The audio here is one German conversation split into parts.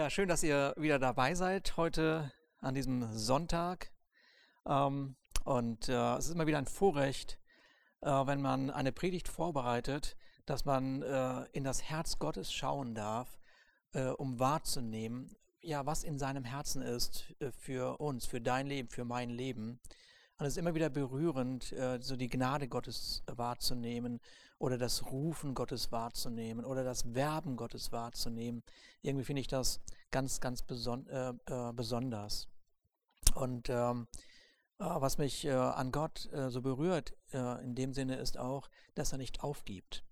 Ja, schön, dass ihr wieder dabei seid heute an diesem Sonntag. Ähm, und äh, es ist immer wieder ein Vorrecht, äh, wenn man eine Predigt vorbereitet, dass man äh, in das Herz Gottes schauen darf, um wahrzunehmen, ja, was in seinem Herzen ist für uns, für dein Leben, für mein Leben. Und es ist immer wieder berührend, so die Gnade Gottes wahrzunehmen oder das Rufen Gottes wahrzunehmen oder das Werben Gottes wahrzunehmen. Irgendwie finde ich das ganz, ganz beson äh, äh, besonders. Und ähm, äh, was mich äh, an Gott äh, so berührt in dem Sinne ist auch, dass er nicht aufgibt.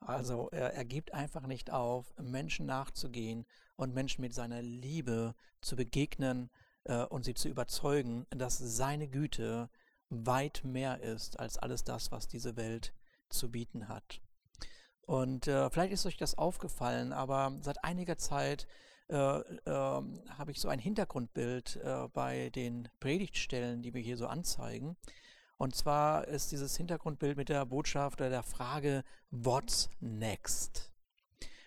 Also er, gibt einfach nicht auf, Menschen nachzugehen und Menschen mit seiner Liebe zu begegnen äh, und sie zu überzeugen, dass seine Güte weit mehr ist als alles das, was diese Welt zu bieten hat. Und äh, vielleicht ist euch das aufgefallen, aber seit einiger Zeit äh, äh, habe ich so ein Hintergrundbild äh, bei den Predigtstellen, die wir hier so anzeigen. Und zwar ist dieses Hintergrundbild mit der Botschaft oder der Frage, what's next?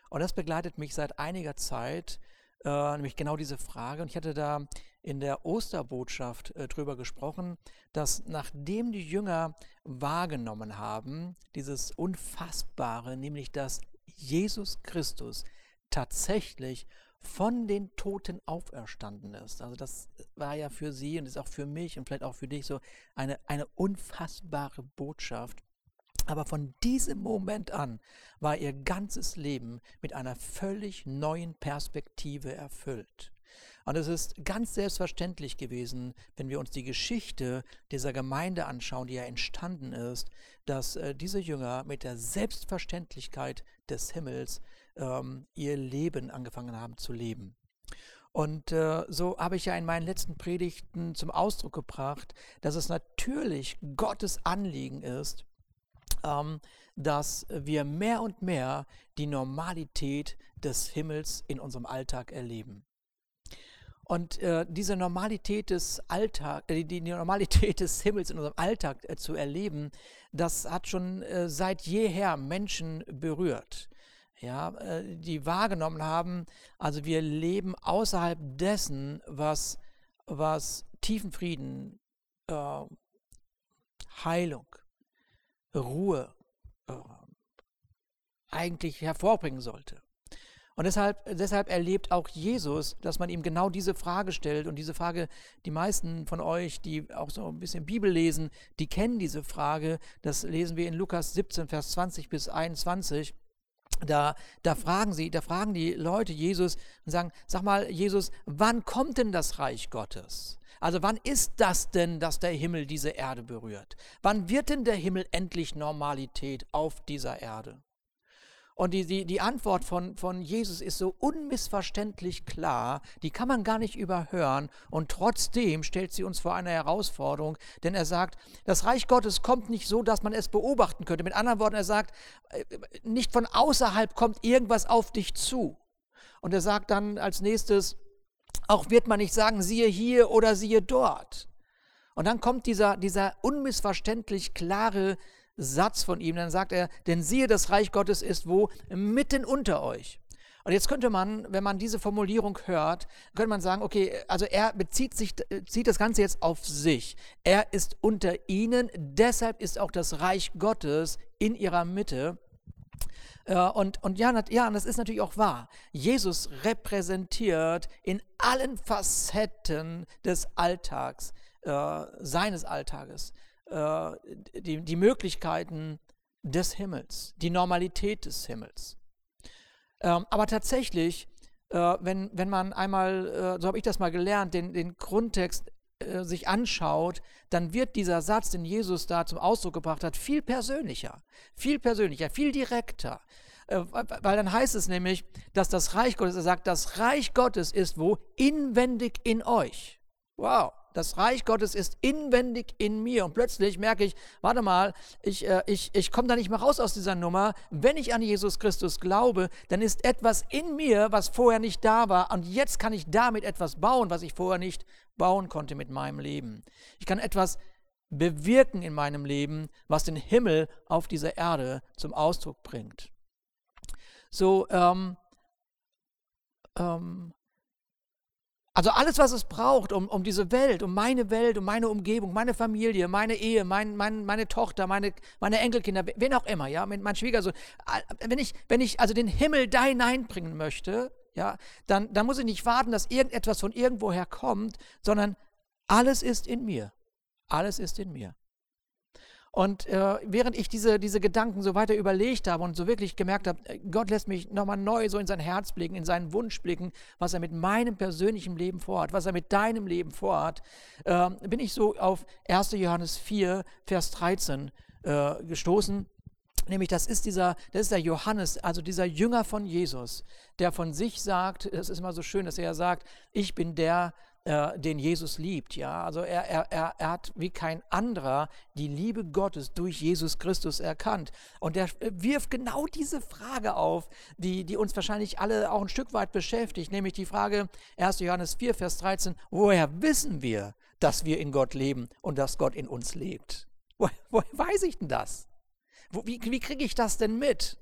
Und das begleitet mich seit einiger Zeit, äh, nämlich genau diese Frage. Und ich hatte da in der Osterbotschaft äh, drüber gesprochen, dass nachdem die Jünger wahrgenommen haben, dieses Unfassbare, nämlich dass Jesus Christus tatsächlich von den Toten auferstanden ist. Also das war ja für sie und ist auch für mich und vielleicht auch für dich so eine, eine unfassbare Botschaft. Aber von diesem Moment an war ihr ganzes Leben mit einer völlig neuen Perspektive erfüllt. Und es ist ganz selbstverständlich gewesen, wenn wir uns die Geschichte dieser Gemeinde anschauen, die ja entstanden ist, dass äh, diese Jünger mit der Selbstverständlichkeit des Himmels ähm, ihr Leben angefangen haben zu leben. Und äh, so habe ich ja in meinen letzten Predigten zum Ausdruck gebracht, dass es natürlich Gottes Anliegen ist, ähm, dass wir mehr und mehr die Normalität des Himmels in unserem Alltag erleben. Und äh, diese Normalität des Alltags, äh, die, die, Normalität des Himmels in unserem Alltag äh, zu erleben, das hat schon äh, seit jeher Menschen berührt. Ja, äh, die wahrgenommen haben, also wir leben außerhalb dessen, was, was tiefen Frieden, äh, Heilung, Ruhe eigentlich hervorbringen sollte. Und deshalb, deshalb erlebt auch Jesus, dass man ihm genau diese Frage stellt. Und diese Frage, die meisten von euch, die auch so ein bisschen Bibel lesen, die kennen diese Frage. Das lesen wir in Lukas 17, Vers 20 bis 21. Da, da fragen sie, da fragen die Leute Jesus und sagen, sag mal, Jesus, wann kommt denn das Reich Gottes? Also wann ist das denn, dass der Himmel diese Erde berührt? Wann wird denn der Himmel endlich Normalität auf dieser Erde? Und die, die, die Antwort von, von Jesus ist so unmissverständlich klar, die kann man gar nicht überhören. Und trotzdem stellt sie uns vor eine Herausforderung, denn er sagt, das Reich Gottes kommt nicht so, dass man es beobachten könnte. Mit anderen Worten, er sagt, äh, nicht von außerhalb kommt irgendwas auf dich zu. Und er sagt dann als nächstes, auch wird man nicht sagen, siehe hier oder siehe dort. Und dann kommt dieser, dieser unmissverständlich klare Satz von ihm, dann sagt er, denn siehe, das Reich Gottes ist wo? Mitten unter euch. Und jetzt könnte man, wenn man diese Formulierung hört, könnte man sagen, okay, also er bezieht sich, zieht das Ganze jetzt auf sich. Er ist unter ihnen, deshalb ist auch das Reich Gottes in ihrer Mitte. Äh, und, und ja, ja, das ist natürlich auch wahr. Jesus repräsentiert in allen Facetten des Alltags, äh, seines Alltages, äh, die, die Möglichkeiten des Himmels, die Normalität des Himmels. Ähm, aber tatsächlich, äh, wenn, wenn man einmal, äh, so habe ich das mal gelernt, den, den Grundtext äh, sich anschaut, dann wird dieser Satz, den Jesus da zum Ausdruck gebracht hat, viel persönlicher, viel persönlicher, viel direkter. Äh, weil dann heißt es nämlich, dass das Reich Gottes, er sagt, das Reich Gottes ist wo? Inwendig in euch. Wow das Reich Gottes ist inwendig in mir. Und plötzlich merke ich, warte mal, ich, äh, ich, ich komme da nicht mehr raus aus dieser Nummer. Wenn ich an Jesus Christus glaube, dann ist etwas in mir, was vorher nicht da war. Und jetzt kann ich damit etwas bauen, was ich vorher nicht bauen konnte mit meinem Leben. Ich kann etwas bewirken in meinem Leben, was den Himmel auf dieser Erde zum Ausdruck bringt. So, ähm, ähm, Also alles, was es braucht, um, um diese Welt, um meine Welt, um meine Umgebung, meine Familie, meine Ehe, mein, mein, meine Tochter, meine, meine Enkelkinder, wen auch immer, ja, mein Schwiegersohn. Wenn ich, wenn ich also den Himmel da hineinbringen möchte, ja, dann, dann muss ich nicht warten, dass irgendetwas von irgendwoher kommt, sondern alles ist in mir. Alles ist in mir. Und äh, während ich diese, diese Gedanken so weiter überlegt habe und so wirklich gemerkt habe, äh, Gott lässt mich nochmal neu so in sein Herz blicken, in seinen Wunsch blicken, was er mit meinem persönlichen Leben vorhat, was er mit deinem Leben vorhat, äh, bin ich so auf 1. Johannes 4, Vers 13 äh, gestoßen. Nämlich, das ist dieser, das ist der Johannes, also dieser Jünger von Jesus, der von sich sagt, es ist immer so schön, dass er sagt, ich bin der, äh, den Jesus liebt. Ja? Also er, er, er, er hat wie kein anderer die Liebe Gottes durch Jesus Christus erkannt. Und er wirft genau diese Frage auf, die, die uns wahrscheinlich alle auch ein Stück weit beschäftigt, nämlich die Frage 1. Johannes 4, Vers 13, woher wissen wir, dass wir in Gott leben und dass Gott in uns lebt? Woher, woher weiß ich denn das? Wie wie kriege ich das denn mit?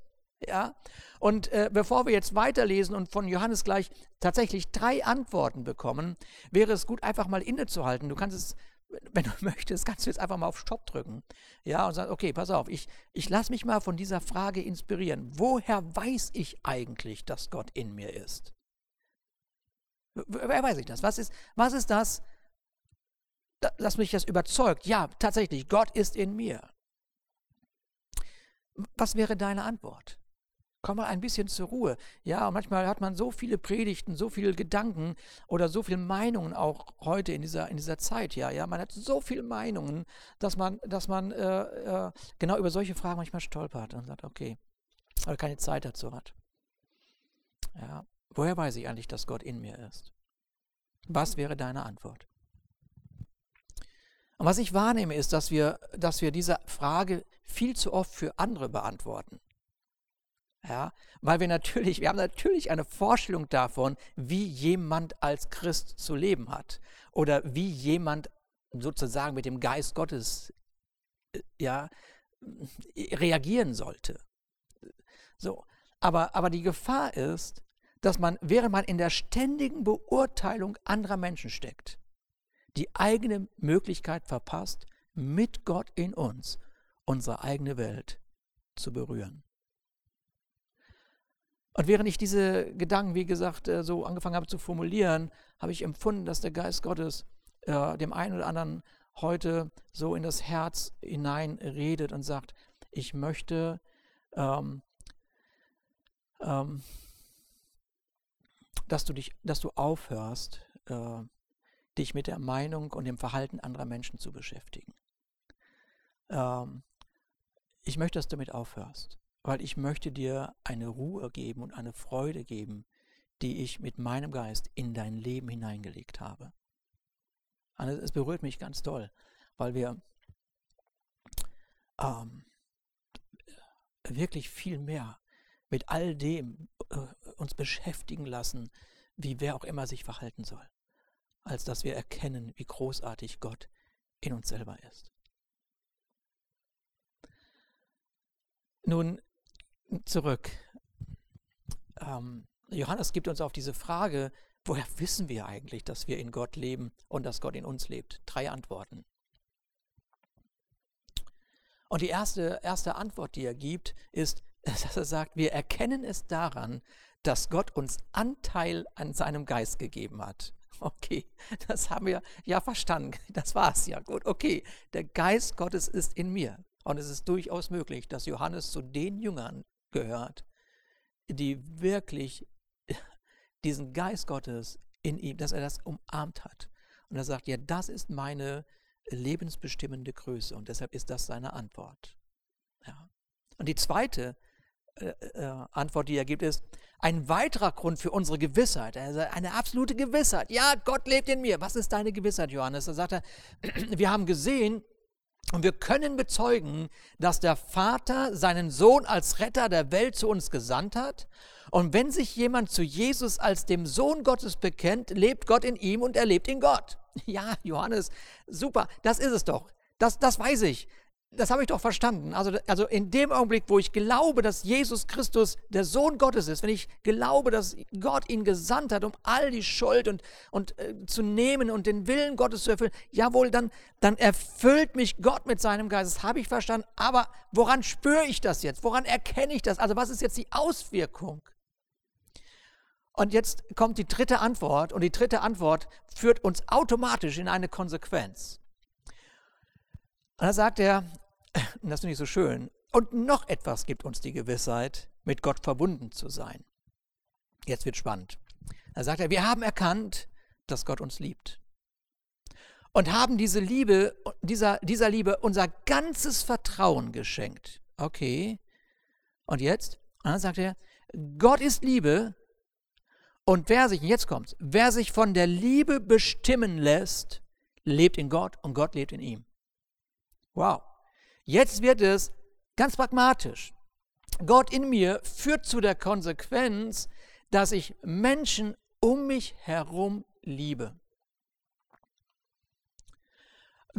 Ja? Und äh, bevor wir jetzt weiterlesen und von Johannes gleich tatsächlich drei Antworten bekommen, wäre es gut, einfach mal innezuhalten. Du kannst es, wenn du möchtest, kannst du jetzt einfach mal auf Stopp drücken. Ja, und sagen, okay, pass auf, ich, ich lasse mich mal von dieser Frage inspirieren. Woher weiß ich eigentlich, dass Gott in mir ist? Woher weiß ich das? Was ist, was ist das, dass mich das überzeugt? Ja, tatsächlich, Gott ist in mir. Was wäre deine Antwort? Komm mal ein bisschen zur Ruhe. Ja, und manchmal hat man so viele Predigten, so viele Gedanken oder so viele Meinungen auch heute in dieser, in dieser Zeit. Ja, ja, man hat so viele Meinungen, dass man, dass man äh, äh, genau über solche Fragen manchmal stolpert und sagt, okay, weil keine Zeit dazu hat. Ja, woher weiß ich eigentlich, dass Gott in mir ist? Was wäre deine Antwort? Und was ich wahrnehme, ist, dass wir, dass wir diese Frage viel zu oft für andere beantworten. Ja, weil wir natürlich, wir haben natürlich eine Vorstellung davon, wie jemand als Christ zu leben hat oder wie jemand sozusagen mit dem Geist Gottes äh, ja, reagieren sollte. So, aber, aber die Gefahr ist, dass man, während man in der ständigen Beurteilung anderer Menschen steckt, die eigene Möglichkeit verpasst, mit Gott in uns unsere eigene Welt zu berühren. Und während ich diese Gedanken, wie gesagt, äh, so angefangen habe zu formulieren, habe ich empfunden, dass der Geist Gottes äh, dem einen oder anderen heute so in das Herz hinein redet und sagt, ich möchte ähm, ähm, dass du dich, dass du aufhörst, äh, dich mit der Meinung und dem Verhalten anderer Menschen zu beschäftigen. Ähm, ich möchte, dass du damit aufhörst weil ich möchte dir eine Ruhe geben und eine Freude geben, die ich mit meinem Geist in dein Leben hineingelegt habe. Also es berührt mich ganz toll, weil wir ähm, wirklich viel mehr mit all dem äh, uns beschäftigen lassen, wie wer auch immer sich verhalten soll, als dass wir erkennen, wie großartig Gott in uns selber ist. Nun, zurück. Ähm, Johannes gibt uns auf diese Frage, woher wissen wir eigentlich, dass wir in Gott leben und dass Gott in uns lebt? Drei Antworten. Und die erste, erste Antwort, die er gibt, ist, dass er sagt, wir erkennen es daran, dass Gott uns Anteil an seinem Geist gegeben hat. Okay, das haben wir ja verstanden. Das war es ja. Gut, okay. Der Geist Gottes ist in mir. Und es ist durchaus möglich, dass Johannes zu den Jüngern gehört, die wirklich diesen Geist Gottes in ihm, dass er das umarmt hat. Und er sagt, ja, das ist meine lebensbestimmende Größe und deshalb ist das seine Antwort. Ja. Und die zweite äh, äh, Antwort, die er gibt, ist ein weiterer Grund für unsere Gewissheit, also eine absolute Gewissheit. Ja, Gott lebt in mir. Was ist deine Gewissheit, Johannes? Da sagt er, wir haben gesehen, und wir können bezeugen, dass der Vater seinen Sohn als Retter der Welt zu uns gesandt hat. Und wenn sich jemand zu Jesus als dem Sohn Gottes bekennt, lebt Gott in ihm und er lebt in Gott. Ja, Johannes, super, das ist es doch. Das, das weiß ich. Das habe ich doch verstanden. Also, also in dem Augenblick, wo ich glaube, dass Jesus Christus der Sohn Gottes ist, wenn ich glaube, dass Gott ihn gesandt hat, um all die Schuld und, und äh, zu nehmen und den Willen Gottes zu erfüllen, jawohl, dann, dann erfüllt mich Gott mit seinem Geist. Das habe ich verstanden. Aber woran spüre ich das jetzt? Woran erkenne ich das? Also was ist jetzt die Auswirkung? Und jetzt kommt die dritte Antwort und die dritte Antwort führt uns automatisch in eine Konsequenz. Und da sagt er, und das finde ich so schön, und noch etwas gibt uns die Gewissheit, mit Gott verbunden zu sein. Jetzt wird spannend. Da sagt er, wir haben erkannt, dass Gott uns liebt. Und haben diese Liebe, dieser, dieser Liebe unser ganzes Vertrauen geschenkt. Okay. Und jetzt? Und dann sagt er, Gott ist Liebe. Und wer sich, jetzt kommt's, wer sich von der Liebe bestimmen lässt, lebt in Gott und Gott lebt in ihm. Wow. Jetzt wird es ganz pragmatisch. Gott in mir führt zu der Konsequenz, dass ich Menschen um mich herum liebe.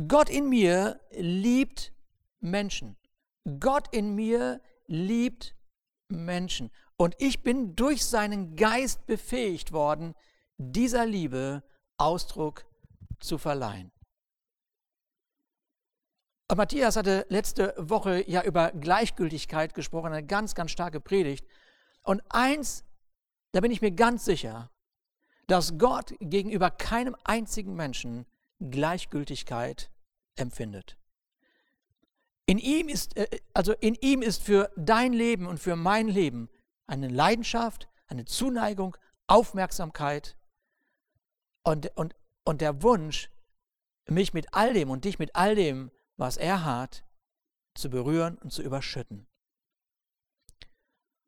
Gott in mir liebt Menschen. Gott in mir liebt Menschen. Und ich bin durch seinen Geist befähigt worden, dieser Liebe Ausdruck zu verleihen. Matthias hatte letzte Woche ja über Gleichgültigkeit gesprochen, eine ganz, ganz starke Predigt. Und eins, da bin ich mir ganz sicher, dass Gott gegenüber keinem einzigen Menschen Gleichgültigkeit empfindet. In ihm ist, äh, also in ihm ist für dein Leben und für mein Leben eine Leidenschaft, eine Zuneigung, Aufmerksamkeit und, und, und der Wunsch, mich mit all dem und dich mit all dem was er hat, zu berühren und zu überschütten.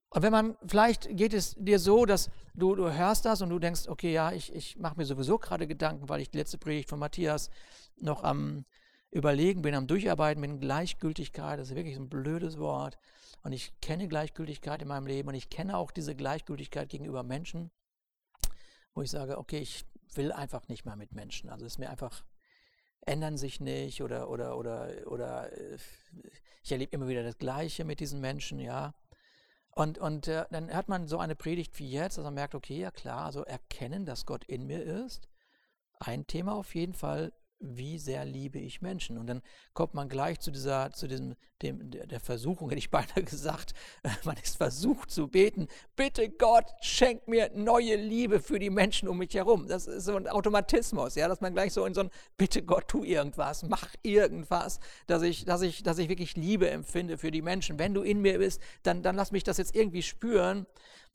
Und wenn man, vielleicht geht es dir so, dass du, du hörst das und du denkst, okay, ja, ich, ich mache mir sowieso gerade Gedanken, weil ich die letzte Predigt von Matthias noch am Überlegen bin, am Durcharbeiten bin, Gleichgültigkeit, das ist wirklich ein blödes Wort. Und ich kenne Gleichgültigkeit in meinem Leben und ich kenne auch diese Gleichgültigkeit gegenüber Menschen, wo ich sage, okay, ich will einfach nicht mehr mit Menschen. Also ist mir einfach ändern sich nicht oder, oder, oder, oder äh, ich erlebe immer wieder das Gleiche mit diesen Menschen, ja. Und, und äh, dann hört man so eine Predigt wie jetzt, dass man merkt, okay, ja klar, also erkennen, dass Gott in mir ist. Ein Thema auf jeden Fall, wie sehr liebe ich Menschen. Und dann kommt man gleich zu dieser, zu diesem, dem, der Versuchung, hätte ich beinahe gesagt, man ist versucht zu beten, bitte Gott, schenk mir neue Liebe für die Menschen um mich herum. Das ist so ein Automatismus, ja, dass man gleich so in so ein, bitte Gott, tu irgendwas, mach irgendwas, dass ich, dass ich, dass ich wirklich Liebe empfinde für die Menschen. Wenn du in mir bist, dann, dann lass mich das jetzt irgendwie spüren.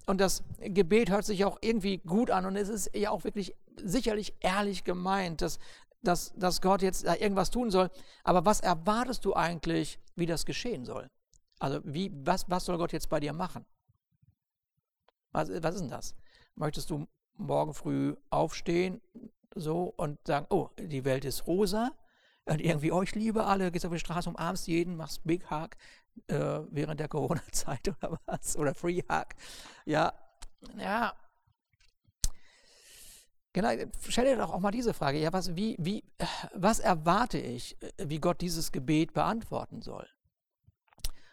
Und das Gebet hört sich auch irgendwie gut an und es ist ja auch wirklich sicherlich ehrlich gemeint, dass, dass, dass Gott jetzt da irgendwas tun soll. Aber was erwartest du eigentlich, wie das geschehen soll? Also wie, was, was soll Gott jetzt bei dir machen? Was, was ist denn das? Möchtest du morgen früh aufstehen so und sagen, oh, die Welt ist rosa und irgendwie euch liebe alle, gehst auf die Straße, umarmst jeden, machst Big Hug äh, während der Corona-Zeit oder was? Oder Free Hug. Ja, ja, Genau, stell dir doch auch mal diese Frage, ja, was, wie, wie, was erwarte ich, wie Gott dieses Gebet beantworten soll?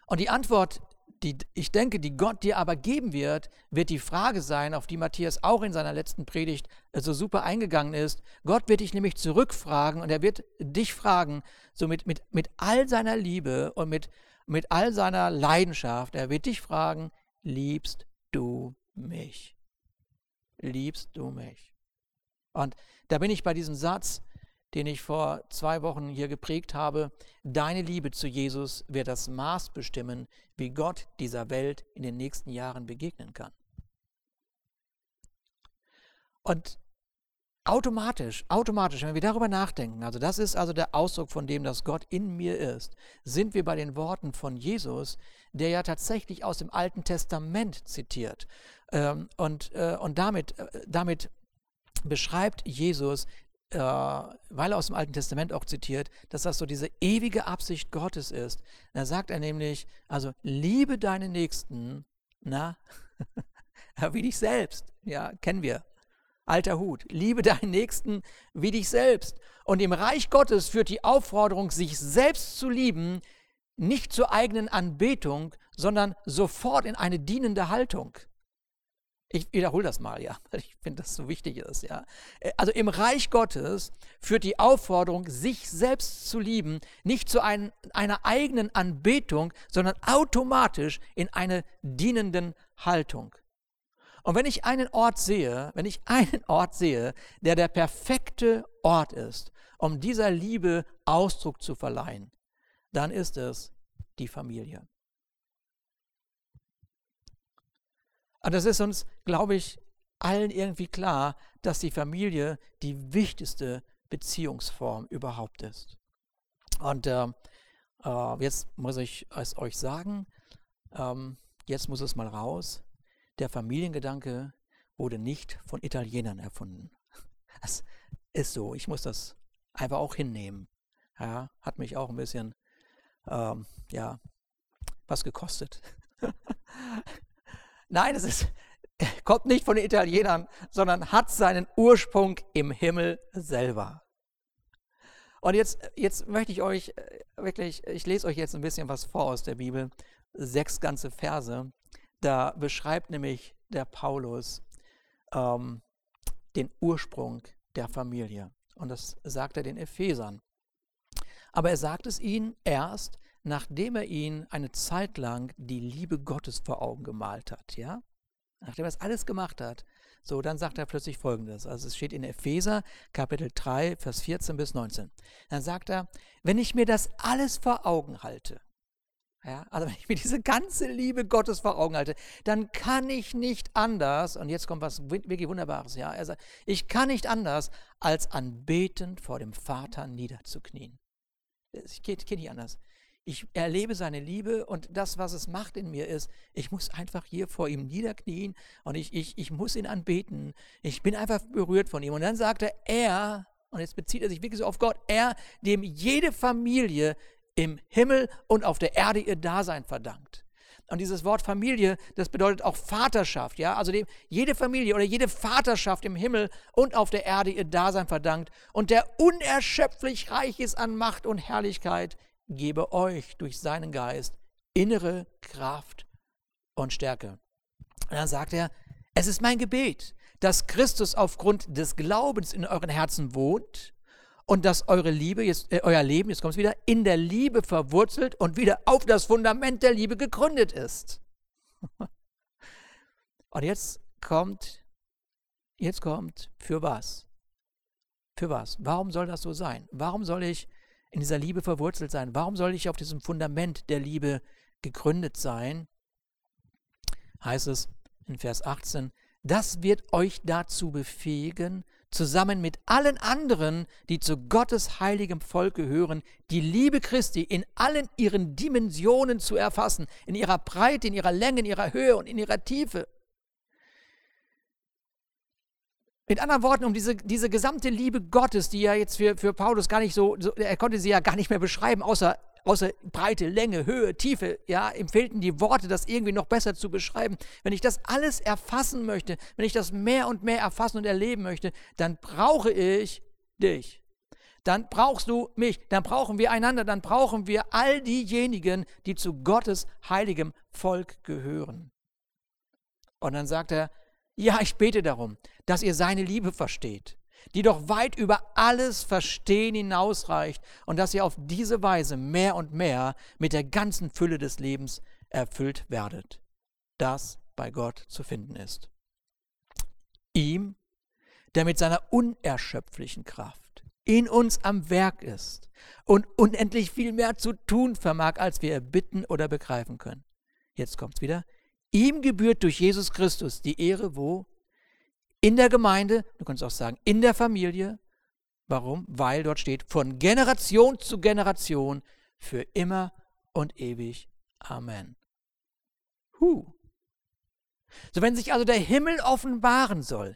Und die Antwort, die ich denke, die Gott dir aber geben wird, wird die Frage sein, auf die Matthias auch in seiner letzten Predigt so super eingegangen ist. Gott wird dich nämlich zurückfragen und er wird dich fragen, so mit, mit, mit all seiner Liebe und mit, mit all seiner Leidenschaft, er wird dich fragen, liebst du mich? Liebst du mich? Und da bin ich bei diesem Satz, den ich vor zwei Wochen hier geprägt habe. Deine Liebe zu Jesus wird das Maß bestimmen, wie Gott dieser Welt in den nächsten Jahren begegnen kann. Und automatisch, automatisch, wenn wir darüber nachdenken, also das ist also der Ausdruck von dem, dass Gott in mir ist, sind wir bei den Worten von Jesus, der ja tatsächlich aus dem Alten Testament zitiert. Ähm, und, äh, und damit, äh, damit beschreibt Jesus, äh, weil er aus dem Alten Testament auch zitiert, dass das so diese ewige Absicht Gottes ist. Da sagt er nämlich, also liebe deine Nächsten, na, wie dich selbst. Ja, kennen wir. Alter Hut. Liebe deinen Nächsten wie dich selbst. Und im Reich Gottes führt die Aufforderung, sich selbst zu lieben, nicht zur eigenen Anbetung, sondern sofort in eine dienende Haltung. Ich wiederhole das mal, ja, weil ich finde, dass es so wichtig ist, ja. Äh, also im Reich Gottes führt die Aufforderung, sich selbst zu lieben, nicht zu ein, einer eigenen Anbetung, sondern automatisch in eine dienenden Haltung. Und wenn ich einen Ort sehe, wenn ich einen Ort sehe, der der perfekte Ort ist, um dieser Liebe Ausdruck zu verleihen, dann ist es die Familie. Und das ist uns, glaube ich, allen irgendwie klar, dass die Familie die wichtigste Beziehungsform überhaupt ist. Und äh, äh, jetzt muss ich es euch sagen, ähm, jetzt muss es mal raus. Der Familiengedanke wurde nicht von Italienern erfunden. Das ist so. Ich muss das einfach auch hinnehmen. Ja, hat mich auch ein bisschen, ähm, ja, was gekostet. Nein, es ist, kommt nicht von den Italienern, sondern hat seinen Ursprung im Himmel selber. Und jetzt, jetzt möchte ich euch äh, wirklich, ich lese euch jetzt ein bisschen was vor aus der Bibel, sechs ganze Verse. Da beschreibt nämlich der Paulus ähm, den Ursprung der Familie. Und das sagt er den Ephesern. Aber er sagt es ihnen erst, nachdem er ihnen eine Zeit lang die Liebe Gottes vor Augen gemalt hat, ja? Nachdem er das alles gemacht hat, so, dann sagt er plötzlich Folgendes. Also es steht in Epheser Kapitel 3, Vers 14 bis 19. Dann sagt er, wenn ich mir das alles vor Augen halte, ja, also wenn ich mir diese ganze Liebe Gottes vor Augen halte, dann kann ich nicht anders, und jetzt kommt was wirklich Wunderbares, ja, er sagt, ich kann nicht anders, als anbetend vor dem Vater niederzuknien. Es geht, geht nicht anders ich erlebe seine Liebe und das, was es macht in mir, ist, ich muss einfach hier vor ihm niederknien und ich, ich, ich muss ihn anbeten. Ich bin einfach berührt von ihm. Und dann sagt er, er, und jetzt bezieht er sich wirklich so auf Gott, er, dem jede Familie im Himmel und auf der Erde ihr Dasein verdankt. Und dieses Wort Familie, das bedeutet auch Vaterschaft, ja, also dem jede Familie oder jede Vaterschaft im Himmel und auf der Erde ihr Dasein verdankt und der unerschöpflich reich ist an Macht und Herrlichkeit gebe euch durch seinen Geist innere Kraft und Stärke. Und dann sagt er, es ist mein Gebet, dass Christus aufgrund des Glaubens in euren Herzen wohnt und dass eure Liebe, jetzt, äh, euer Leben, jetzt kommt es wieder, in der Liebe verwurzelt und wieder auf das Fundament der Liebe gegründet ist. und jetzt kommt, jetzt kommt, für was? Für was? Warum soll das so sein? Warum soll ich in dieser Liebe verwurzelt sein? Warum soll ich auf diesem Fundament der Liebe gegründet sein? Heißt es in Vers 18, das wird euch dazu befähigen, zusammen mit allen anderen, die zu Gottes heiligem Volk gehören, die Liebe Christi in allen ihren Dimensionen zu erfassen, in ihrer Breite, in ihrer Länge, in ihrer Höhe und in ihrer Tiefe. Mit anderen Worten, um diese, diese gesamte Liebe Gottes, die ja jetzt für, für Paulus gar nicht so, so, er konnte sie ja gar nicht mehr beschreiben, außer, außer Breite, Länge, Höhe, Tiefe, ja, ihm fehlten die Worte, das irgendwie noch besser zu beschreiben. Wenn ich das alles erfassen möchte, wenn ich das mehr und mehr erfassen und erleben möchte, dann brauche ich dich. Dann brauchst du mich, dann brauchen wir einander, dann brauchen wir all diejenigen, die zu Gottes heiligem Volk gehören. Und dann sagt er, ja, ich bete darum, dass ihr seine Liebe versteht, die doch weit über alles Verstehen hinausreicht und dass ihr auf diese Weise mehr und mehr mit der ganzen Fülle des Lebens erfüllt werdet, das bei Gott zu finden ist. Ihm, der mit seiner unerschöpflichen Kraft in uns am Werk ist und unendlich viel mehr zu tun vermag, als wir erbitten oder begreifen können. Jetzt kommt's wieder. Ihm gebührt durch Jesus Christus die Ehre, wo? In der Gemeinde, du kannst auch sagen, in der Familie. Warum? Weil dort steht, von Generation zu Generation, für immer und ewig. Amen. Huh. So, wenn sich also der Himmel offenbaren soll,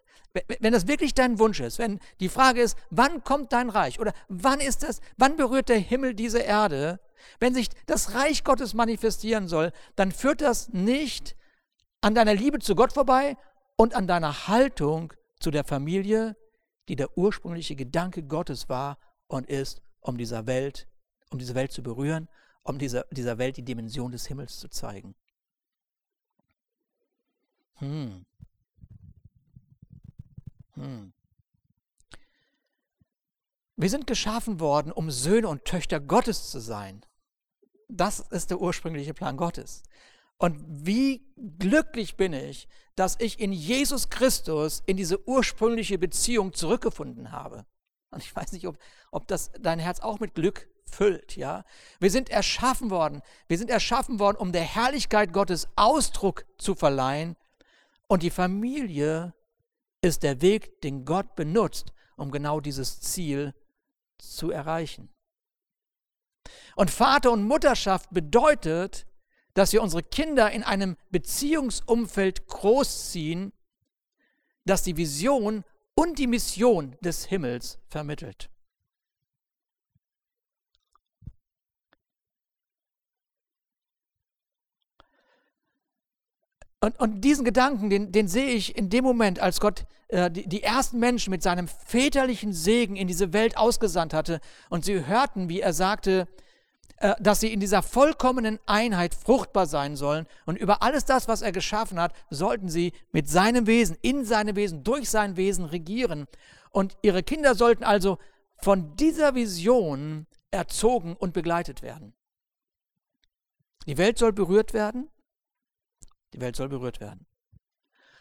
wenn das wirklich dein Wunsch ist, wenn die Frage ist, wann kommt dein Reich oder wann ist das, wann berührt der Himmel diese Erde, wenn sich das Reich Gottes manifestieren soll, dann führt das nicht an deiner Liebe zu Gott vorbei und an deiner Haltung zu der Familie, die der ursprüngliche Gedanke Gottes war und ist, um dieser Welt, um diese Welt zu berühren um dieser, dieser Welt die Dimension des Himmels zu zeigen. Hm. Hm. Wir sind geschaffen worden, um Söhne und Töchter Gottes zu sein. Das ist der ursprüngliche Plan Gottes. Und wie glücklich bin ich, dass ich in Jesus Christus in diese ursprüngliche Beziehung zurückgefunden habe. Und ich weiß nicht, ob, ob das dein Herz auch mit Glück füllt, ja. Wir sind erschaffen worden. Wir sind erschaffen worden, um der Herrlichkeit Gottes Ausdruck zu verleihen. Und die Familie ist der Weg, den Gott benutzt, um genau dieses Ziel zu erreichen. Und Vater- und Mutterschaft bedeutet, dass wir unsere Kinder in einem Beziehungsumfeld großziehen, das die Vision und die Mission des Himmels vermittelt. Und, und diesen Gedanken, den, den sehe ich in dem Moment, als Gott äh, die, die ersten Menschen mit seinem väterlichen Segen in diese Welt ausgesandt hatte und sie hörten, wie er sagte, dass sie in dieser vollkommenen Einheit fruchtbar sein sollen und über alles das, was er geschaffen hat, sollten sie mit seinem Wesen, in seinem Wesen, durch sein Wesen regieren. Und ihre Kinder sollten also von dieser Vision erzogen und begleitet werden. Die Welt soll berührt werden, die Welt soll berührt werden.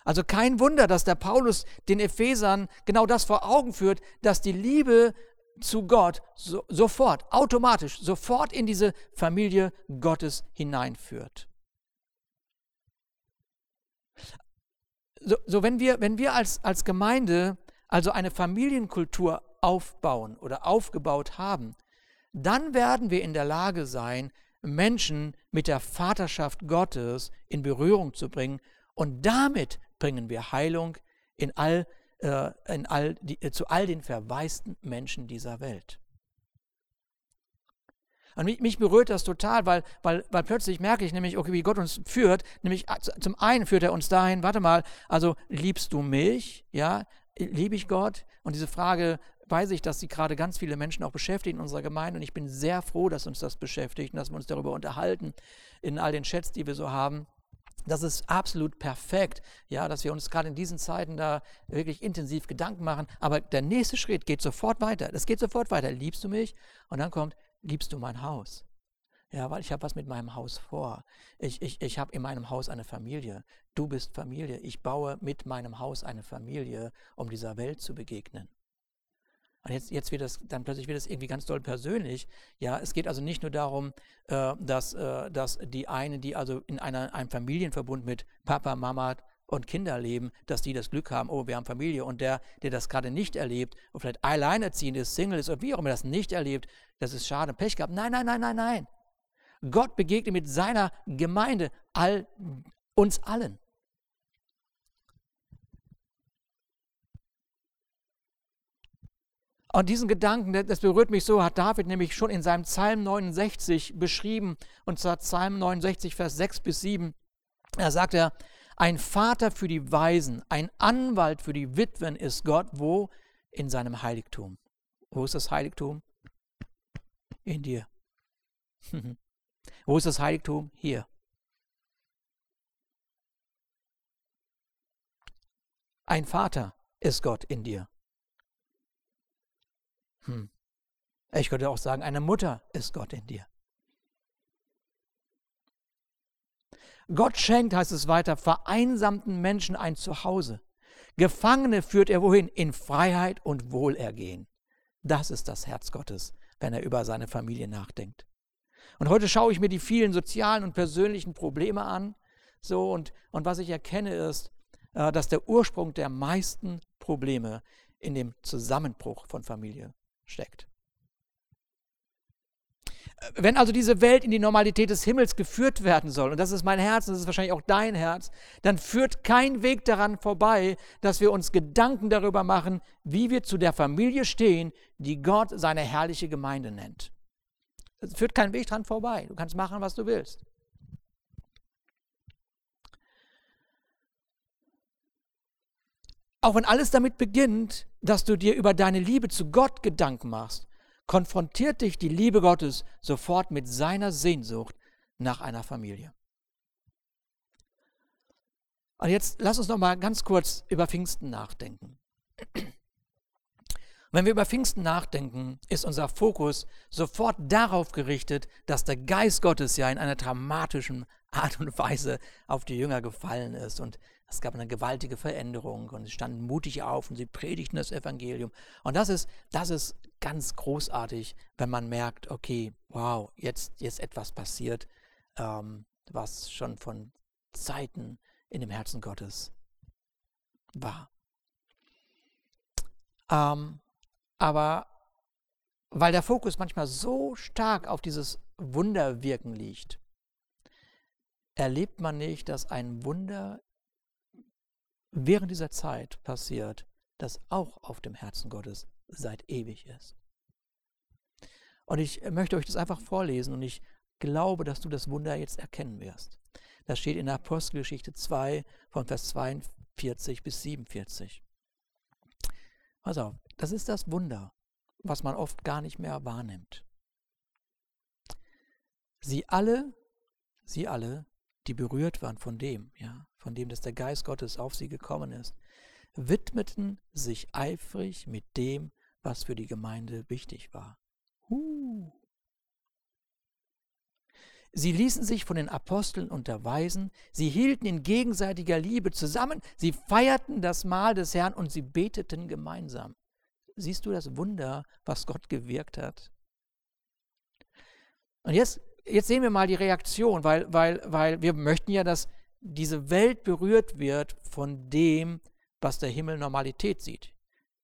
Also kein Wunder, dass der Paulus den Ephesern genau das vor Augen führt, dass die Liebe zu Gott so, sofort, automatisch, sofort in diese Familie Gottes hineinführt. So, so wenn wir, wenn wir als, als Gemeinde also eine Familienkultur aufbauen oder aufgebaut haben, dann werden wir in der Lage sein, Menschen mit der Vaterschaft Gottes in Berührung zu bringen. Und damit bringen wir Heilung in all, äh, all die, äh, zu all den verwaisten Menschen dieser Welt. Und mich, mich, berührt das total, weil, weil, weil plötzlich merke ich nämlich, okay, wie Gott uns führt. Nämlich äh, zum einen führt er uns dahin, warte mal, also liebst du mich? Ja, liebe ich Gott? Und diese Frage, weiß ich, dass sie gerade ganz viele Menschen auch beschäftigt in unserer Gemeinde und ich bin sehr froh, dass uns das beschäftigt und dass wir uns darüber unterhalten in all den Chats, die wir so haben. Das ist absolut perfekt, ja, dass wir uns gerade in diesen Zeiten da wirklich intensiv Gedanken machen. Aber der nächste Schritt geht sofort weiter. Es geht sofort weiter. Liebst du mich? Und dann kommt, liebst du mein Haus? Ja, weil ich habe was mit meinem Haus vor. Ich, ich, ich habe in meinem Haus eine Familie. Du bist Familie. Ich baue mit meinem Haus eine Familie, um dieser Welt zu begegnen. Und jetzt, jetzt wird es, dann plötzlich wird es irgendwie ganz doll persönlich. Ja, es geht also nicht nur darum, äh, dass, äh, dass die eine, die also in einer, einem Familienverbund mit Papa, Mama und Kinder leben, dass die das Glück haben, oh, wir haben Familie. Und der, der das gerade nicht erlebt, und vielleicht alleinerziehend ist, Single ist, oder wie auch immer das nicht erlebt, das ist schade, Pech gehabt. Nein, nein, nein, nein, nein. Gott begegnet mit seiner Gemeinde all, uns allen. Und diesen Gedanken, das berührt mich so, hat David nämlich schon in seinem Psalm 69 beschrieben, und zwar Psalm 69, Vers 6 bis 7. Da sagt er, ein Vater für die Weisen, ein Anwalt für die Witwen ist Gott, wo? In seinem Heiligtum. Wo ist das Heiligtum? In dir. wo ist das Heiligtum? Hier. Ein Vater ist Gott in dir. Hm. Ich könnte auch sagen, eine Mutter ist Gott in dir. Gott schenkt, heißt es weiter, vereinsamten Menschen ein Zuhause. Gefangene führt er wohin? In Freiheit und Wohlergehen. Das ist das Herz Gottes, wenn er über seine Familie nachdenkt. Und heute schaue ich mir die vielen sozialen und persönlichen Probleme an. So, und, und was ich erkenne ist, äh, dass der Ursprung der meisten Probleme in dem Zusammenbruch von Familie steckt. Wenn also diese Welt in die Normalität des Himmels geführt werden soll, und das ist mein Herz und das ist wahrscheinlich auch dein Herz, dann führt kein Weg daran vorbei, dass wir uns Gedanken darüber machen, wie wir zu der Familie stehen, die Gott seine herrliche Gemeinde nennt. Es führt kein Weg daran vorbei. Du kannst machen, was du willst. Auch wenn alles damit beginnt, dass du dir über deine Liebe zu Gott Gedanken machst, konfrontiert dich die Liebe Gottes sofort mit seiner Sehnsucht nach einer Familie. Und jetzt lass uns noch mal ganz kurz über Pfingsten nachdenken. Wenn wir über Pfingsten nachdenken, ist unser Fokus sofort darauf gerichtet, dass der Geist Gottes ja in einer dramatischen Art und Weise auf die Jünger gefallen ist. Und es gab eine gewaltige Veränderung und sie standen mutig auf und sie predigten das Evangelium. Und das ist, das ist ganz großartig, wenn man merkt, okay, wow, jetzt ist etwas passiert, ähm, was schon von Zeiten in dem Herzen Gottes war. Ähm, aber weil der Fokus manchmal so stark auf dieses Wunderwirken liegt, erlebt man nicht, dass ein Wunder während dieser Zeit passiert, das auch auf dem Herzen Gottes seit ewig ist. Und ich möchte euch das einfach vorlesen und ich glaube, dass du das Wunder jetzt erkennen wirst. Das steht in der Apostelgeschichte 2 von Vers 42 bis 47. Pass auf, das ist das Wunder, was man oft gar nicht mehr wahrnimmt. Sie alle, sie alle, die berührt waren von dem, ja, von dem, dass der Geist Gottes auf sie gekommen ist, widmeten sich eifrig mit dem, was für die Gemeinde wichtig war. Uh. Sie ließen sich von den Aposteln unterweisen, sie hielten in gegenseitiger Liebe zusammen, sie feierten das Mahl des Herrn und sie beteten gemeinsam. Siehst du das Wunder, was Gott gewirkt hat? Und jetzt, jetzt sehen wir mal die Reaktion, weil, weil, weil wir möchten ja, dass diese Welt berührt wird von dem, was der Himmel Normalität sieht.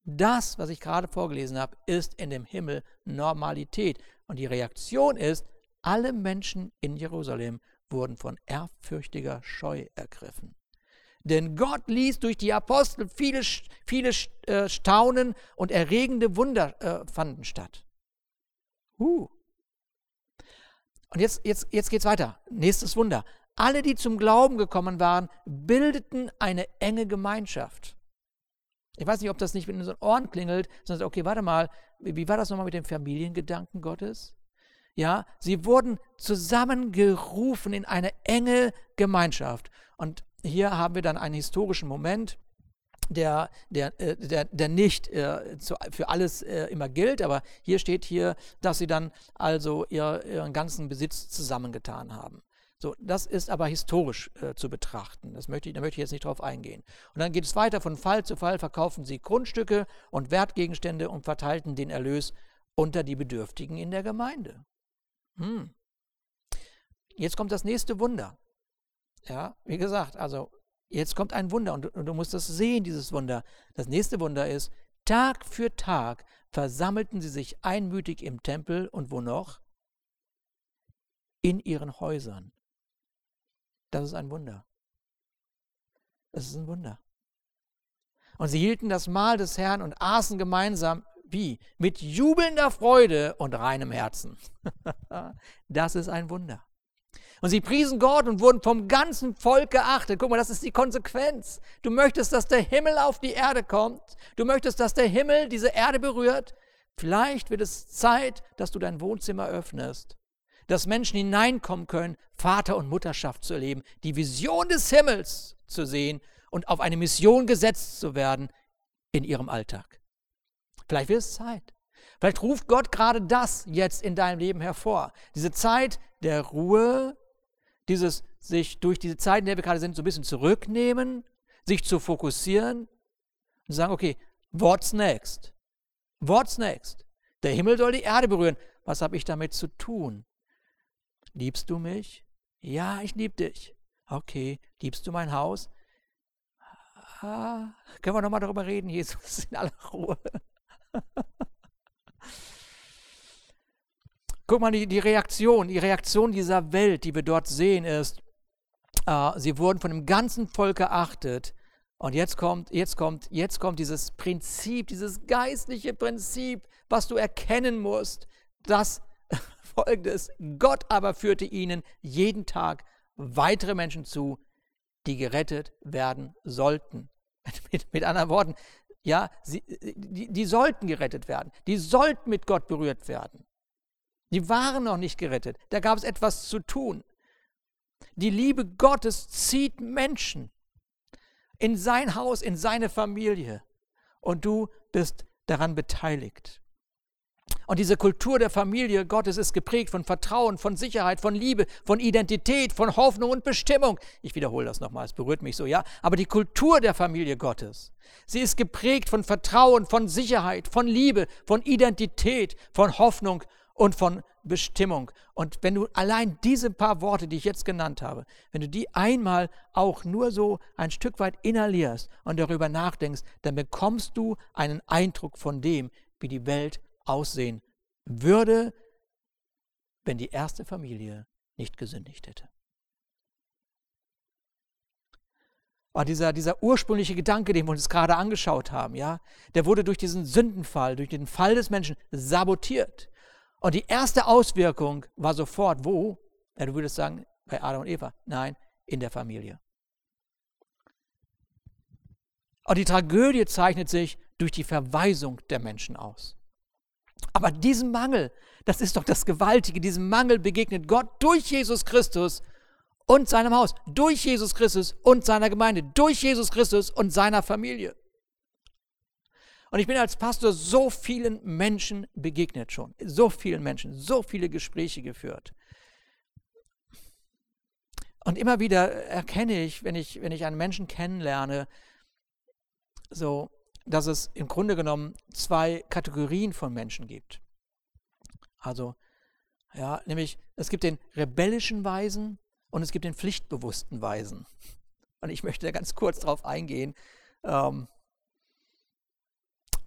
Das, was ich gerade vorgelesen habe, ist in dem Himmel Normalität. Und die Reaktion ist, alle Menschen in Jerusalem wurden von ehrfürchtiger Scheu ergriffen. Denn Gott ließ durch die Apostel viele, viele äh, Staunen und erregende Wunder äh, fanden statt. Uh. Und jetzt, jetzt, jetzt geht es weiter. Nächstes Wunder. Alle, die zum Glauben gekommen waren, bildeten eine enge Gemeinschaft. Ich weiß nicht, ob das nicht mit unseren Ohren klingelt, sondern okay, warte mal, wie war das nochmal mit dem Familiengedanken Gottes? Ja, sie wurden zusammengerufen in eine enge Gemeinschaft. Und hier haben wir dann einen historischen Moment, der, der, äh, der, der nicht äh, zu, für alles äh, immer gilt, aber hier steht hier, dass sie dann also ihr, ihren ganzen Besitz zusammengetan haben. So, das ist aber historisch äh, zu betrachten. Das möchte ich, da möchte ich jetzt nicht drauf eingehen. Und dann geht es weiter, von Fall zu Fall verkaufen sie Grundstücke und Wertgegenstände und verteilten den Erlös unter die Bedürftigen in der Gemeinde. Hm. Jetzt kommt das nächste Wunder. Ja, wie gesagt, also jetzt kommt ein Wunder und, und du musst das sehen, dieses Wunder. Das nächste Wunder ist, Tag für Tag versammelten sie sich einmütig im Tempel und wo noch? In ihren Häusern. Das ist ein Wunder. Das ist ein Wunder. Und sie hielten das Mahl des Herrn und aßen gemeinsam wie? Mit jubelnder Freude und reinem Herzen. das ist ein Wunder. Und sie priesen Gott und wurden vom ganzen Volk geachtet. Guck mal, das ist die Konsequenz. Du möchtest, dass der Himmel auf die Erde kommt. Du möchtest, dass der Himmel diese Erde berührt. Vielleicht wird es Zeit, dass du dein Wohnzimmer öffnest. Dass Menschen hineinkommen können, Vater und Mutterschaft zu erleben, die Vision des Himmels zu sehen und auf eine Mission gesetzt zu werden in ihrem Alltag. Vielleicht wird es Zeit. Vielleicht ruft Gott gerade das jetzt in deinem Leben hervor. Diese Zeit der Ruhe, dieses sich durch diese Zeit, in der wir gerade sind, so ein bisschen zurücknehmen, sich zu fokussieren und sagen, okay, what's next? What's next? Der Himmel soll die Erde berühren. Was habe ich damit zu tun? Liebst du mich? Ja, ich liebe dich. Okay, liebst du mein Haus? Ah, können wir nochmal darüber reden, Jesus, in aller Ruhe. Guck mal, die, die Reaktion, die Reaktion dieser Welt, die wir dort sehen, ist, äh, sie wurden von dem ganzen Volk geachtet. Und jetzt kommt, jetzt kommt, jetzt kommt dieses Prinzip, dieses geistliche Prinzip, was du erkennen musst, das folgendes. Gott aber führte ihnen jeden Tag weitere Menschen zu, die gerettet werden sollten. Mit, mit anderen Worten, Ja, sie, die, die sollten gerettet werden. Die sollten mit Gott berührt werden. Die waren noch nicht gerettet. Da gab es etwas zu tun. Die Liebe Gottes zieht Menschen in sein Haus, in seine Familie. Und du bist daran beteiligt. Und diese Kultur der Familie Gottes ist geprägt von Vertrauen, von Sicherheit, von Liebe, von Identität, von Hoffnung und Bestimmung. Ich wiederhole das nochmal, es berührt mich so, ja. Aber die Kultur der Familie Gottes, sie ist geprägt von Vertrauen, von Sicherheit, von Liebe, von Identität, von Hoffnung und von Bestimmung. Und wenn du allein diese paar Worte, die ich jetzt genannt habe, wenn du die einmal auch nur so ein Stück weit inhalierst und darüber nachdenkst, dann bekommst du einen Eindruck von dem, wie die Welt aussehen würde, wenn die erste Familie nicht gesündigt hätte. Aber dieser, dieser ursprüngliche Gedanke, den wir uns gerade angeschaut haben, ja, der wurde durch diesen Sündenfall, durch den Fall des Menschen sabotiert. Und die erste Auswirkung war sofort wo? Ja, du würdest sagen, bei Adam und Eva. Nein, in der Familie. Und die Tragödie zeichnet sich durch die Verweisung der Menschen aus. Aber diesem Mangel, das ist doch das Gewaltige, diesem Mangel begegnet Gott durch Jesus Christus und seinem Haus, durch Jesus Christus und seiner Gemeinde, durch Jesus Christus und seiner Familie. Und ich bin als Pastor so vielen Menschen begegnet schon, so vielen Menschen, so viele Gespräche geführt. Und immer wieder erkenne ich, wenn ich, wenn ich einen Menschen kennenlerne, so, dass es im Grunde genommen zwei Kategorien von Menschen gibt. Also, ja, nämlich es gibt den rebellischen Weisen und es gibt den pflichtbewussten Weisen. Und ich möchte da ganz kurz drauf eingehen, ähm,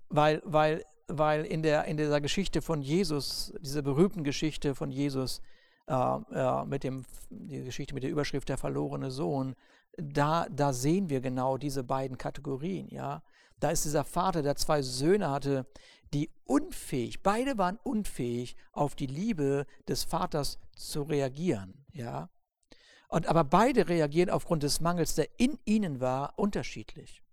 weil, weil, weil in, der, in dieser Geschichte von Jesus, dieser berühmten Geschichte von Jesus, äh, äh, mit dem, die Geschichte mit der Überschrift der verlorene Sohn, da, da sehen wir genau diese beiden Kategorien, ja. Da ist dieser Vater, der zwei Söhne hatte, die unfähig, beide waren unfähig, auf die Liebe des Vaters zu reagieren, ja. Und aber beide reagieren aufgrund des Mangels, der in ihnen war, unterschiedlich.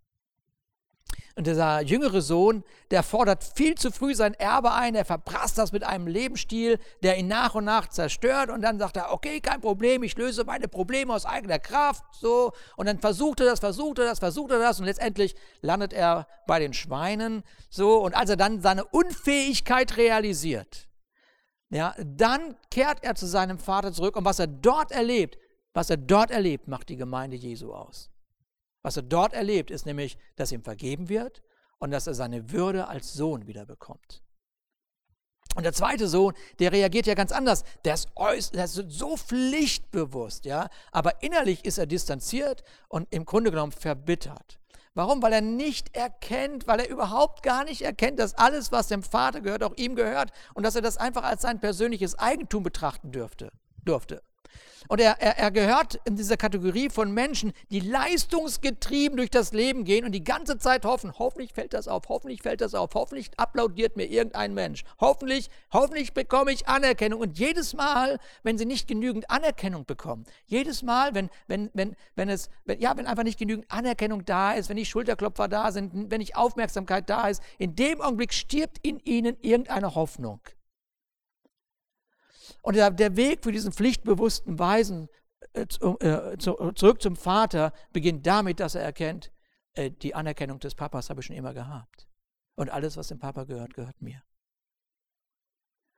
Und dieser jüngere Sohn, der fordert viel zu früh sein Erbe ein, er verprasst das mit einem Lebensstil, der ihn nach und nach zerstört und dann sagt er, okay, kein Problem, ich löse meine Probleme aus eigener Kraft, so. Und dann versucht er das, versucht er das, versucht er das und letztendlich landet er bei den Schweinen, so. Und als er dann seine Unfähigkeit realisiert, ja, dann kehrt er zu seinem Vater zurück und was er dort erlebt, was er dort erlebt, macht die Gemeinde Jesu aus. Was er dort erlebt, ist nämlich, dass ihm vergeben wird und dass er seine Würde als Sohn wiederbekommt. Und der zweite Sohn, der reagiert ja ganz anders. Der ist, der ist so pflichtbewusst, ja, aber innerlich ist er distanziert und im Grunde genommen verbittert. Warum? Weil er nicht erkennt, weil er überhaupt gar nicht erkennt, dass alles, was dem Vater gehört, auch ihm gehört und dass er das einfach als sein persönliches Eigentum betrachten dürfte, durfte. Und er, er, er gehört in dieser Kategorie von Menschen, die leistungsgetrieben durch das Leben gehen und die ganze Zeit hoffen, hoffentlich fällt das auf, hoffentlich fällt das auf, hoffentlich applaudiert mir irgendein Mensch, hoffentlich, hoffentlich bekomme ich Anerkennung. Und jedes Mal, wenn sie nicht genügend Anerkennung bekommen, jedes Mal, wenn, wenn, wenn, wenn es, wenn, ja, wenn einfach nicht genügend Anerkennung da ist, wenn die Schulterklopfer da sind, wenn nicht Aufmerksamkeit da ist, in dem Augenblick stirbt in ihnen irgendeine Hoffnung. Und der, der Weg für diesen pflichtbewussten Weisen äh, zu, äh, zu, zurück zum Vater beginnt damit, dass er erkennt, äh, die Anerkennung des Papas habe ich schon immer gehabt. Und alles, was dem Papa gehört, gehört mir.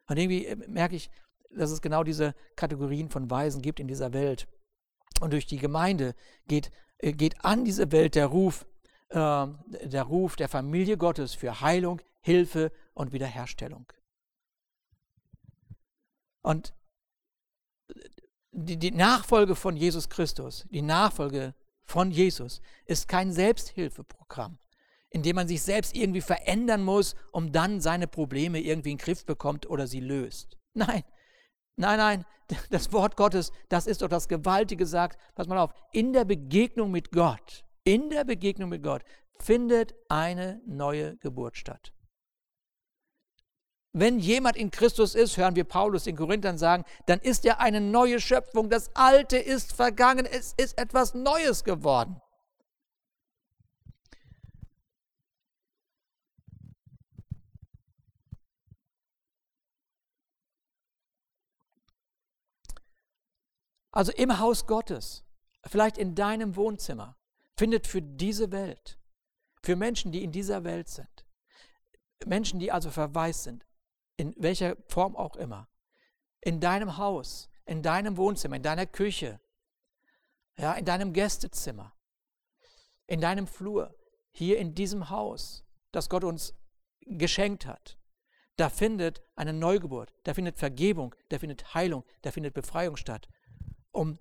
Und irgendwie äh, merke ich, dass es genau diese Kategorien von Weisen gibt in dieser Welt. Und durch die Gemeinde geht, äh, geht an diese Welt der Ruf, äh, der Ruf der Familie Gottes für Heilung, Hilfe und Wiederherstellung. Und die, die Nachfolge von Jesus Christus, die Nachfolge von Jesus ist kein Selbsthilfeprogramm, in dem man sich selbst irgendwie verändern muss, um dann seine Probleme irgendwie in den Griff bekommt oder sie löst. Nein, nein, nein, das Wort Gottes, das ist doch das Gewaltige sagt, pass mal auf, in der Begegnung mit Gott, in der Begegnung mit Gott findet eine neue Geburt statt. Wenn jemand in Christus ist, hören wir Paulus in Korinthern sagen, dann ist er eine neue Schöpfung. Das Alte ist vergangen, es ist etwas Neues geworden. Also im Haus Gottes, vielleicht in deinem Wohnzimmer, findet für diese Welt, für Menschen, die in dieser Welt sind, Menschen, die also verwaist sind, in welcher Form auch immer, in deinem Haus, in deinem Wohnzimmer, in deiner Küche, ja, in deinem Gästezimmer, in deinem Flur, hier in diesem Haus, das Gott uns geschenkt hat. Da findet eine Neugeburt, da findet Vergebung, da findet Heilung, da findet Befreiung statt, um,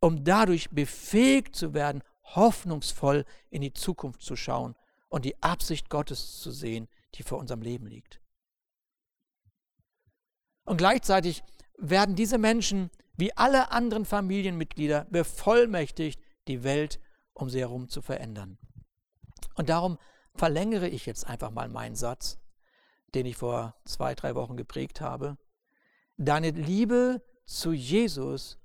um dadurch befähigt zu werden, hoffnungsvoll in die Zukunft zu schauen und die Absicht Gottes zu sehen, die vor unserem Leben liegt. Und gleichzeitig werden diese Menschen wie alle anderen Familienmitglieder bevollmächtigt, die Welt um sie herum zu verändern. Und darum verlängere ich jetzt einfach mal meinen Satz, den ich vor zwei, drei Wochen geprägt habe. Deine Liebe zu Jesus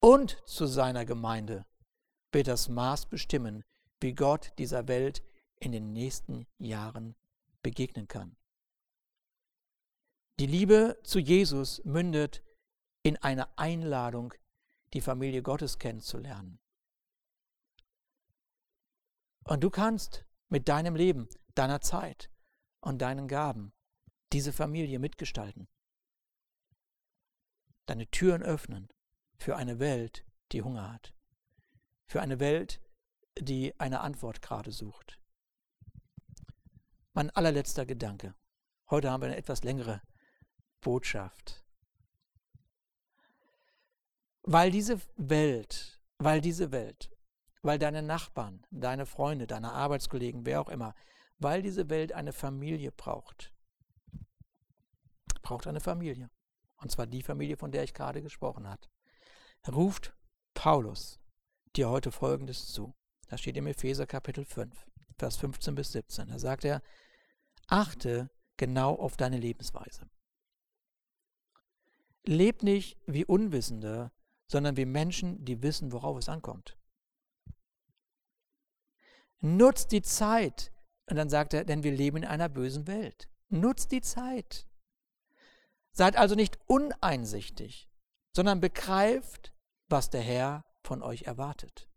und zu seiner Gemeinde wird das Maß bestimmen, wie Gott dieser Welt in den nächsten Jahren begegnen kann. Die Liebe zu Jesus mündet in eine Einladung, die Familie Gottes kennenzulernen. Und du kannst mit deinem Leben, deiner Zeit und deinen Gaben diese Familie mitgestalten. Deine Türen öffnen für eine Welt, die Hunger hat. Für eine Welt, die eine Antwort gerade sucht. Mein allerletzter Gedanke. Heute haben wir eine etwas längere Botschaft. Weil diese Welt, weil diese Welt, weil deine Nachbarn, deine Freunde, deine Arbeitskollegen, wer auch immer, weil diese Welt eine Familie braucht. Braucht eine Familie. Und zwar die Familie, von der ich gerade gesprochen habe. Ruft Paulus dir heute Folgendes zu. Das steht im Epheser Kapitel 5, Vers 15 bis 17. Da sagt er, achte genau auf deine Lebensweise. Leb nicht wie Unwissende, sondern wie Menschen, die wissen, worauf es ankommt. Nutzt die Zeit. Und dann sagt er, denn wir leben in einer bösen Welt. Nutzt die Zeit. Seid also nicht uneinsichtig, sondern begreift, was der Herr von euch erwartet.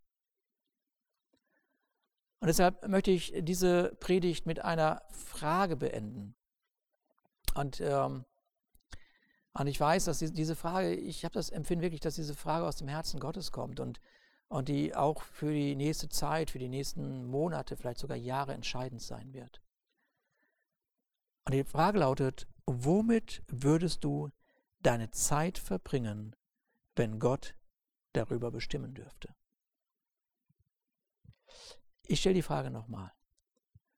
Und deshalb möchte ich diese Predigt mit einer Frage beenden. Und, ähm, und ich weiß, dass diese Frage, ich habe das Empfinden wirklich, dass diese Frage aus dem Herzen Gottes kommt und und die auch für die nächste Zeit, für die nächsten Monate, vielleicht sogar Jahre entscheidend sein wird. Und die Frage lautet, womit würdest du deine Zeit verbringen, wenn Gott darüber bestimmen dürfte? Ich stelle die Frage nochmal.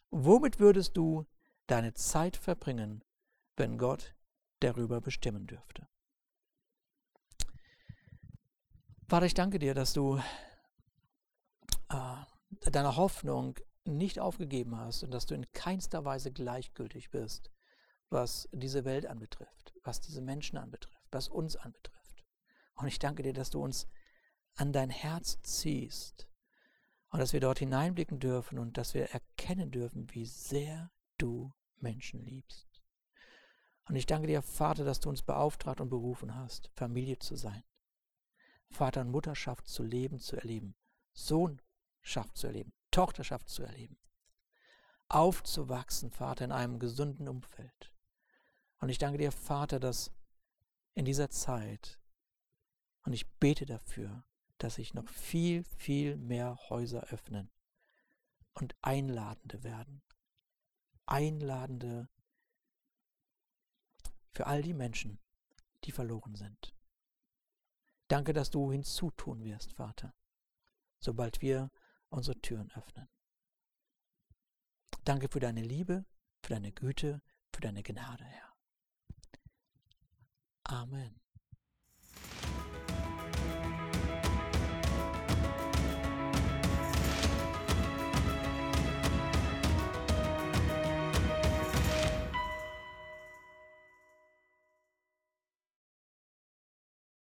Womit würdest du deine Zeit verbringen, wenn Gott darüber bestimmen dürfte? Vater, ich danke dir, dass du äh, deine Hoffnung nicht aufgegeben hast und dass du in keinster Weise gleichgültig bist, was diese Welt anbetrifft, was diese Menschen anbetrifft, was uns anbetrifft. Und ich danke dir, dass du uns an dein Herz ziehst und dass wir dort hineinblicken dürfen und dass wir erkennen dürfen, wie sehr du Menschen liebst. Und ich danke dir, Vater, dass du uns beauftragt und berufen hast, Familie zu sein. Vater und Mutterschaft zu leben, zu erleben, Sohnschaft zu erleben, Tochterschaft zu erleben, aufzuwachsen, Vater, in einem gesunden Umfeld. Und ich danke dir, Vater, dass in dieser Zeit, und ich bete dafür, dass sich noch viel, viel mehr Häuser öffnen und Einladende werden. Einladende für all die Menschen, die verloren sind. Danke, dass du hinzutun wirst, Vater, sobald wir unsere Türen öffnen. Danke für deine Liebe, für deine Güte, für deine Gnade, Herr. Amen.